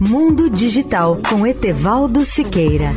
Mundo Digital com Etevaldo Siqueira.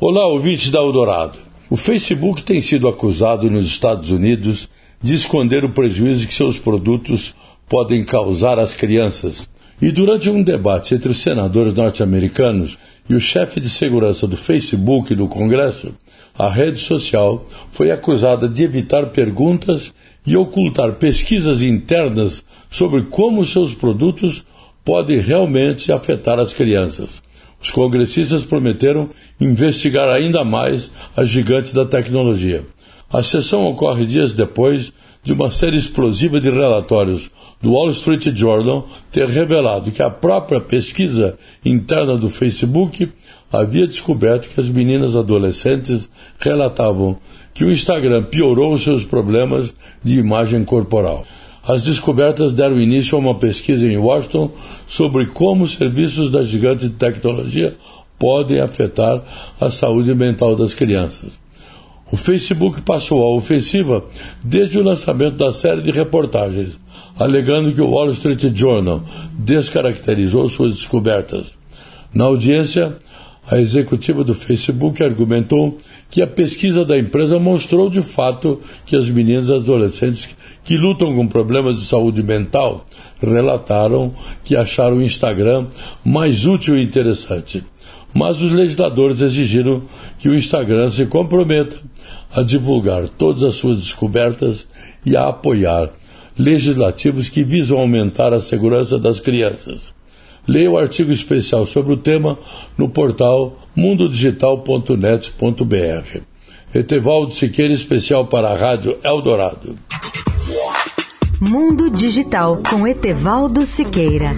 Olá, ouvintes da Eldorado. O Facebook tem sido acusado nos Estados Unidos de esconder o prejuízo que seus produtos podem causar às crianças. E durante um debate entre os senadores norte-americanos e o chefe de segurança do Facebook do Congresso, a rede social foi acusada de evitar perguntas e ocultar pesquisas internas sobre como seus produtos podem realmente afetar as crianças. Os congressistas prometeram investigar ainda mais as gigantes da tecnologia. A sessão ocorre dias depois de uma série explosiva de relatórios do Wall Street Journal ter revelado que a própria pesquisa interna do Facebook havia descoberto que as meninas adolescentes relatavam que o Instagram piorou seus problemas de imagem corporal. As descobertas deram início a uma pesquisa em Washington sobre como os serviços da gigante de tecnologia podem afetar a saúde mental das crianças. O Facebook passou à ofensiva desde o lançamento da série de reportagens, alegando que o Wall Street Journal descaracterizou suas descobertas. Na audiência, a executiva do Facebook argumentou que a pesquisa da empresa mostrou de fato que as meninas adolescentes que lutam com problemas de saúde mental relataram que acharam o Instagram mais útil e interessante. Mas os legisladores exigiram que o Instagram se comprometa a divulgar todas as suas descobertas e a apoiar legislativos que visam aumentar a segurança das crianças. Leia o artigo especial sobre o tema no portal mundodigital.net.br. Etevaldo Siqueira, especial para a Rádio Eldorado. Mundo Digital com Etevaldo Siqueira.